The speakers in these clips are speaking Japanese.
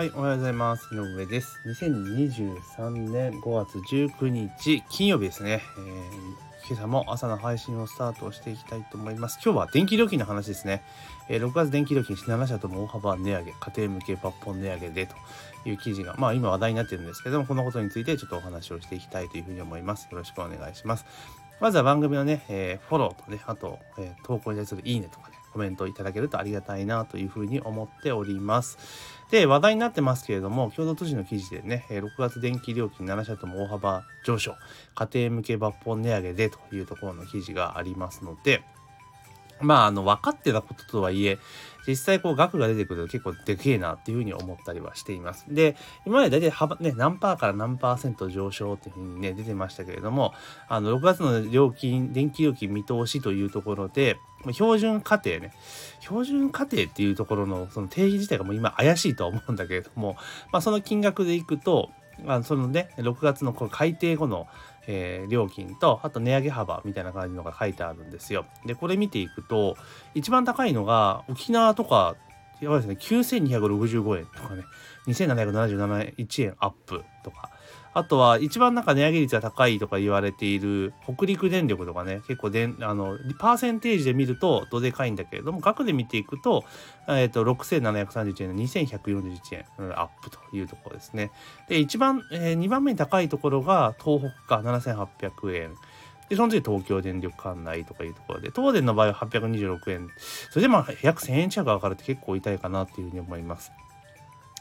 はい、おはようございます。井上です。2023年5月19日金曜日ですね。えー、今朝も朝の配信をスタートしていきたいと思います。今日は電気料金の話ですね。えー、6月電気料金7社とも大幅値上げ、家庭向け抜本値上げでという記事が、まあ今話題になってるんですけども、このことについてちょっとお話をしていきたいというふうに思います。よろしくお願いします。まずは番組のね、えー、フォローとね、あと、え投稿に対するいいねとかね、コメントいただけるとありがたいなというふうに思っております。で、話題になってますけれども、共同都市の記事でね、6月電気料金7社とも大幅上昇、家庭向け抜本値上げでというところの記事がありますので、まあ、あの、分かってたこととはいえ、実際こう額が出てくると結構でけえなっていうふうに思ったりはしています。で、今まで大体幅ね、何パーから何パーセント上昇っていうふうにね、出てましたけれども、あの、6月の料金、電気料金見通しというところで、標準家庭ね、標準家庭っていうところのその定義自体がもう今怪しいとは思うんだけれども、まあその金額でいくと、あそのね、6月のこの改定後のえー、料金とあと値上げ幅みたいな感じのが書いてあるんですよ。でこれ見ていくと一番高いのが沖縄とかやばいですね9265円とかね2777円アップとかあとは一番なんか値上げ率が高いとか言われている北陸電力とかね結構であのパーセンテージで見るとどでかいんだけれども額で見ていくと,、えーと、6731円の2141円、うん、アップというところですね。で一番、えー、2番目に高いところが東北か7800円。で、その次東京電力管内とかいうところで、東電の場合は826円。それでまあ約1000円近く上がるって結構痛いかなっていうふうに思います。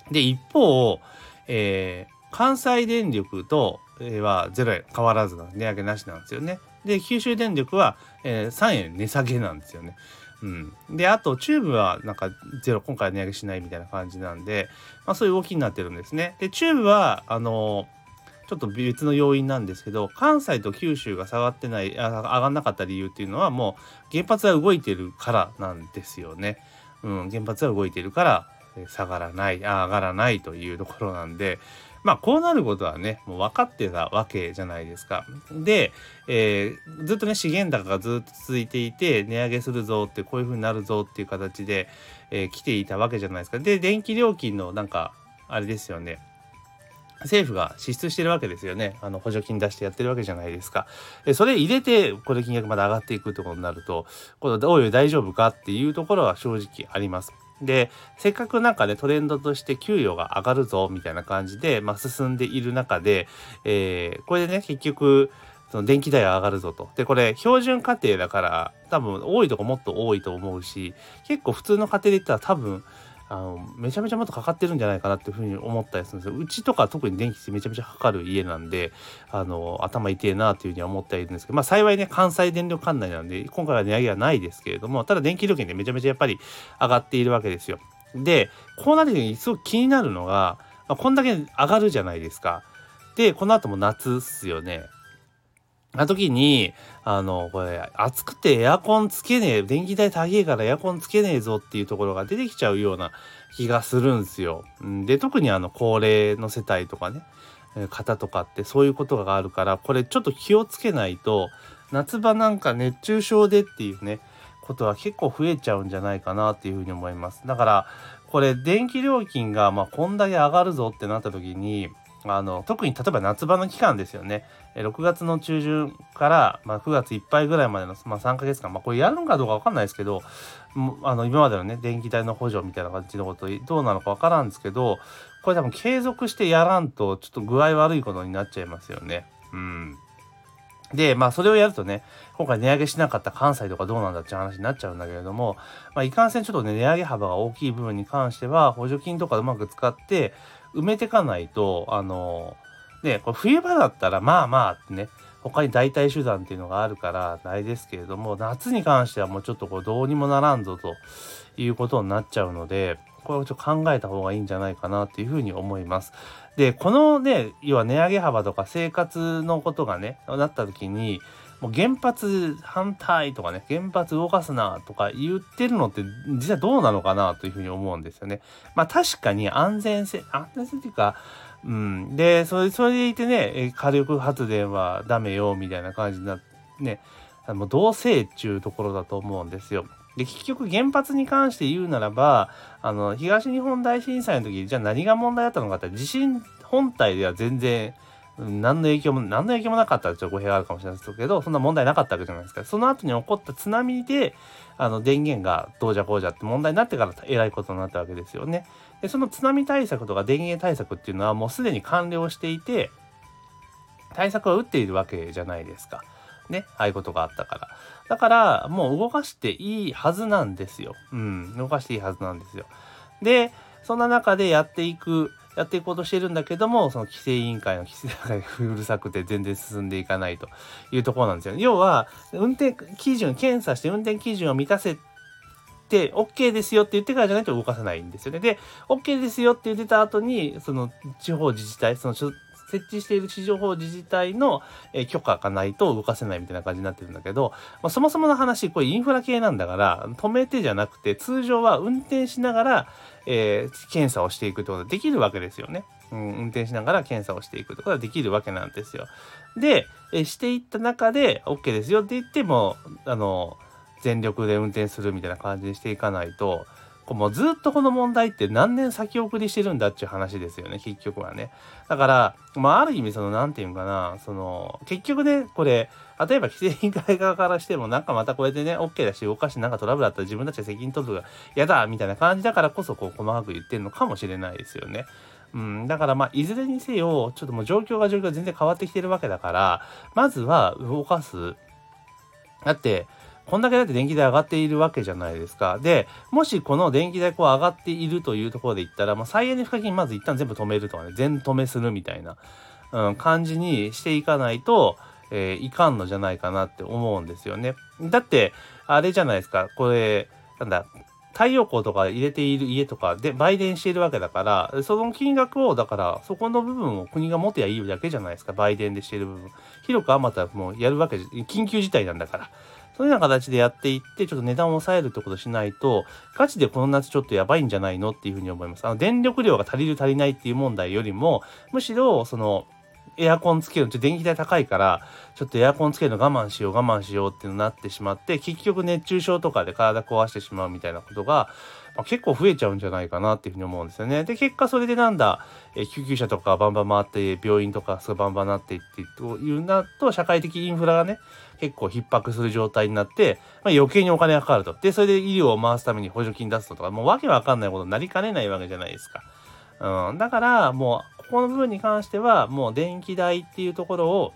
で、一方、えー、関西電力と、は0円変わらずの値上げなしなんですよね。で九州電力は、えー、3円値下げなんですよね。うん、であとチューブはなんかゼロ今回値上げしないみたいな感じなんで、まあ、そういう動きになってるんですね。でチューブはあのちょっと別の要因なんですけど関西と九州が下がってない上がんなかった理由っていうのはもう原発は動いてるからなんですよね。うん、原発は動いてるから下がらない上がらないというところなんでまあこうなることはねもう分かってたわけじゃないですか。で、えー、ずっとね資源高がずっと続いていて値上げするぞってこういう風になるぞっていう形で、えー、来ていたわけじゃないですか。で電気料金のなんかあれですよね政府が支出してるわけですよね。あの補助金出してやってるわけじゃないですか。でそれ入れてこれ金額まで上がっていくってことになるとこのどういう大丈夫かっていうところは正直あります。でせっかくなんかねトレンドとして給与が上がるぞみたいな感じで、まあ、進んでいる中で、えー、これでね結局その電気代は上がるぞと。でこれ標準家庭だから多分多いとこもっと多いと思うし結構普通の家庭で言ったら多分あのめちゃめちゃもっとかかってるんじゃないかなっていうふうに思ったりするんですよ。うちとか特に電気ってめちゃめちゃかかる家なんであの頭痛えなというふうには思っているんですけどまあ幸いね関西電力管内なんで今回は値上げはないですけれどもただ電気料金でめちゃめちゃやっぱり上がっているわけですよ。でこうなる時にすごく気になるのが、まあ、こんだけ上がるじゃないですか。でこの後も夏っすよね。な時に、あの、これ、暑くてエアコンつけねえ、電気代高えからエアコンつけねえぞっていうところが出てきちゃうような気がするんですよ。で、特にあの、高齢の世帯とかね、方とかってそういうことがあるから、これちょっと気をつけないと、夏場なんか熱中症でっていうね、ことは結構増えちゃうんじゃないかなっていうふうに思います。だから、これ電気料金がまあこんだけ上がるぞってなった時に、あの特に例えば夏場の期間ですよね。6月の中旬から、まあ、9月いっぱいぐらいまでの、まあ、3ヶ月間、まあ、これやるのかどうか分かんないですけどあの今までのね電気代の補助みたいな感じのことどうなのか分からんですけどこれ多分継続してやらんとちょっと具合悪いことになっちゃいますよね。うん。で、まあ、それをやるとね、今回値上げしなかった関西とかどうなんだって話になっちゃうんだけれども、まあ、いかんせんちょっとね、値上げ幅が大きい部分に関しては、補助金とかうまく使って、埋めてかないと、あの、ね、これ冬場だったらまあまあってね、他に代替手段っていうのがあるからないですけれども、夏に関してはもうちょっとこうどうにもならんぞということになっちゃうので、これをちょっと考えた方がいいんじゃないかなっていうふうに思います。で、このね、要は値上げ幅とか生活のことがね、なった時に、もう原発反対とかね、原発動かすなとか言ってるのって実はどうなのかなというふうに思うんですよね。まあ確かに安全性、安全性っていうか、うん。で、それ、それでいてね、火力発電はダメよみたいな感じになね、もう同性っていうところだと思うんですよ。で結局原発に関して言うならばあの東日本大震災の時じゃあ何が問題だったのかって地震本体では全然何の影響も何の影響もなかったらちょっと語弊があるかもしれないですけどそんな問題なかったわけじゃないですか。その後に起こった津波であの電源がどうじゃこうじゃって問題になってからえらいことになったわけですよね。でその津波対策とか電源対策っていうのはもうすでに完了していて対策は打っているわけじゃないですか。ねああいうことがあったから。だからもう動かしていいはずなんですよ。うん動かしていいはずなんですよ。でそんな中でやっていくやっていこうとしてるんだけども、その規制委員会の規制がうるさくて全然進んでいかないというところなんですよ、ね。要は、運転基準、検査して運転基準を満たせて OK ですよって言ってからじゃないと動かさないんですよね。で、OK ですよって言ってた後に、その地方自治体、その設置している地上法自治体の、え許可がないと動かせないみたいな感じになってるんだけど、まあ、そもそもの話、これインフラ系なんだから、止めてじゃなくて、通常は運転しながら、えー、検査をしていくってことができるわけですよね。うん、運転しながら検査をしていくってことができるわけなんですよ。で、えしていった中で OK ですよって言っても、あの、全力で運転するみたいな感じにしていかないと、もうずっとこの問題って何年先送りしてるんだっていう話ですよね、結局はね。だから、まあ、ある意味、その、なんていうのかな、その、結局ね、これ、例えば規制委員会側からしても、なんかまたこうやってね、OK だし、動かしてなんかトラブルあったら自分たちで責任取るが嫌だみたいな感じだからこそ、こう、細かく言ってるのかもしれないですよね。うん、だからまあいずれにせよちょっともう状況が状況が全然変わってきてるわけだからまずは動かすだってこんだけだって電気代上がっているわけじゃないですか。で、もしこの電気代こう上がっているというところで言ったら、まあ、再エネ賦課金まず一旦全部止めるとかね、全止めするみたいな、うん、感じにしていかないと、えー、いかんのじゃないかなって思うんですよね。だって、あれじゃないですか、これ、なんだ、太陽光とか入れている家とかで売電しているわけだから、その金額を、だから、そこの部分を国が持てばいいだけじゃないですか、売電でしている部分。広く余ったもうやるわけ緊急事態なんだから。そういうような形でやっていって、ちょっと値段を抑えるってことしないと、ガチでこの夏ちょっとやばいんじゃないのっていうふうに思います。あの、電力量が足りる足りないっていう問題よりも、むしろ、その、エアコンつけると電気代高いからちょっとエアコンつけるの我慢しよう我慢しようってなってしまって結局熱中症とかで体壊してしまうみたいなことが、まあ、結構増えちゃうんじゃないかなっていうふうに思うんですよね。で結果それでなんだ、え救急車とかバンバン回って病院とかすごいバンバンなっていってというなと社会的インフラがね結構逼迫する状態になって、まあ、余計にお金がかかると。で、それで医療を回すために補助金出すとか、もうわけわかんないことになりかねないわけじゃないですか。うん、だから、もう、ここの部分に関しては、もう電気代っていうところを、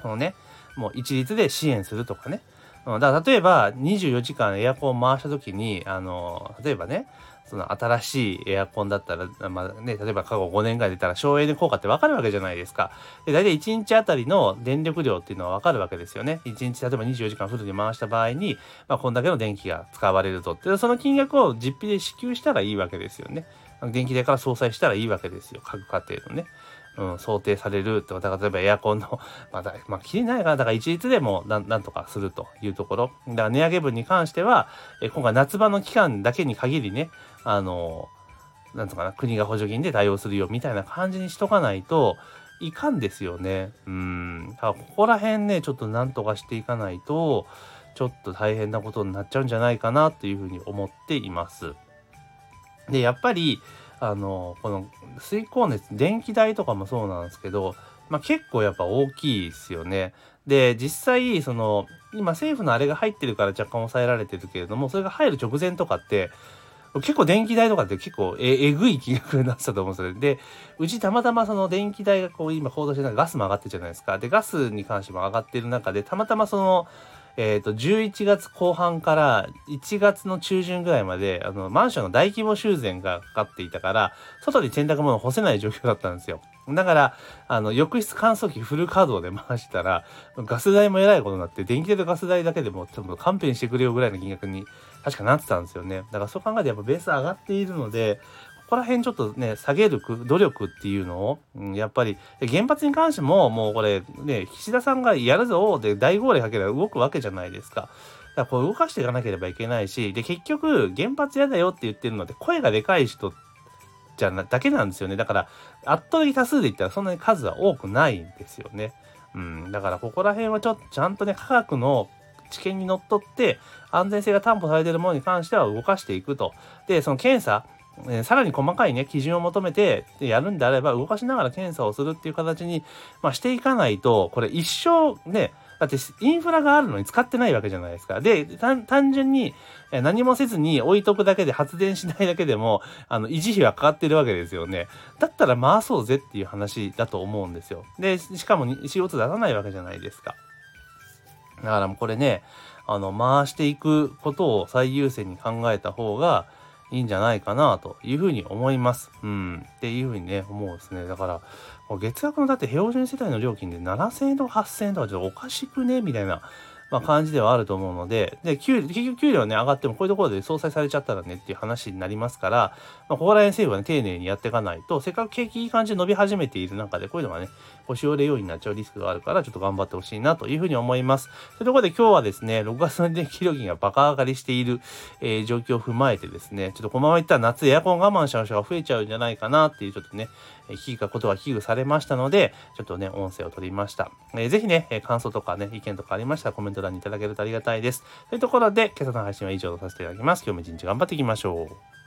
このね、もう一律で支援するとかね。だから例えば24時間エアコンを回した時に、あの、例えばね、その新しいエアコンだったら、まあね、例えば過去5年ぐらい出たら省エネ効果ってわかるわけじゃないですか。で、大体1日あたりの電力量っていうのはわかるわけですよね。1日例えば24時間フルに回した場合に、まあ、こんだけの電気が使われるとって、その金額を実費で支給したらいいわけですよね。電気代から相殺したらいいわけですよ。各家庭のね。うん、想定されるとだから例えばエアコンの、まあ、まあ、切りないから、だから一律でもなんなんとかするというところ。だから値上げ分に関しては、え今回夏場の期間だけに限りね、あの、なんとかな、国が補助金で対応するよみたいな感じにしとかないといかんですよね。うん。だからここら辺ね、ちょっとなんとかしていかないと、ちょっと大変なことになっちゃうんじゃないかなっていうふうに思っています。で、やっぱり、あの、この水光熱、電気代とかもそうなんですけど、まあ、結構やっぱ大きいですよね。で、実際、その、今政府のあれが入ってるから若干抑えられてるけれども、それが入る直前とかって、結構電気代とかって結構ええぐい金額になってたと思うんですよ。で、うちたまたまその電気代がこう今行動してないガスも上がってるじゃないですか。で、ガスに関しても上がってる中で、たまたまその、えっ、ー、と、11月後半から1月の中旬ぐらいまで、あの、マンションの大規模修繕がかかっていたから、外に洗濯物干せない状況だったんですよ。だから、あの、浴室乾燥機フル稼働で回したら、ガス代もえらいことになって、電気代とガス代だけでも、ちょっと勘弁してくれよぐらいの金額に、確かなってたんですよね。だからそう考えてやっぱベース上がっているので、ここら辺ちょっとね、下げる努力っていうのを、うん、やっぱり、原発に関しても、もうこれ、ね、岸田さんがやるぞで大号令かければ動くわけじゃないですか。だからこれ動かしていかなければいけないし、で、結局、原発嫌だよって言ってるので、声がでかい人じゃな、だけなんですよね。だから、圧倒的多数で言ったらそんなに数は多くないんですよね。うん。だからここら辺はちょっとちゃんとね、科学の知見にのっとって安全性が担保されてるものに関しては動かしていくと。で、その検査、えー、さらに細かいね、基準を求めてやるんであれば、動かしながら検査をするっていう形に、まあ、していかないと、これ一生ね、だってインフラがあるのに使ってないわけじゃないですか。で、単純に何もせずに置いとくだけで発電しないだけでも、あの、維持費はかかってるわけですよね。だったら回そうぜっていう話だと思うんですよ。で、しかも CO2 出さないわけじゃないですか。だからもうこれね、あの、回していくことを最優先に考えた方が、いいんじゃないかなというふうに思います。うん。っていうふうにね、思うんですね。だから、月額のだって標準世帯の料金で7000円とか8000円とかちょっとおかしくね？みたいなまあ、感じではあると思うので、で、給結局給料ね、上がってもこういうところで相殺されちゃったらねっていう話になりますから、まあ、ここら辺政府はね、丁寧にやっていかないと、せっかく景気いい感じで伸び始めている中で、こういうのがね、腰折れ要因になっちゃうリスクがあるから、ちょっと頑張ってほしいなというふうに思います。というところで今日はですね、6月の電気料金がバカ上がりしている、えー、状況を踏まえてですね、ちょっとこのままいったら夏エアコン我慢しちゃう人が増えちゃうんじゃないかなっていう、ちょっとね、え危機がことが危惧されましたので、ちょっとね、音声を取りました。えー、ぜひね、感想とかね、意見とかありましたらコメント欄にいただけるとありがたいです。というところで、今朝の配信は以上とさせていただきます。今日も一日頑張っていきましょう。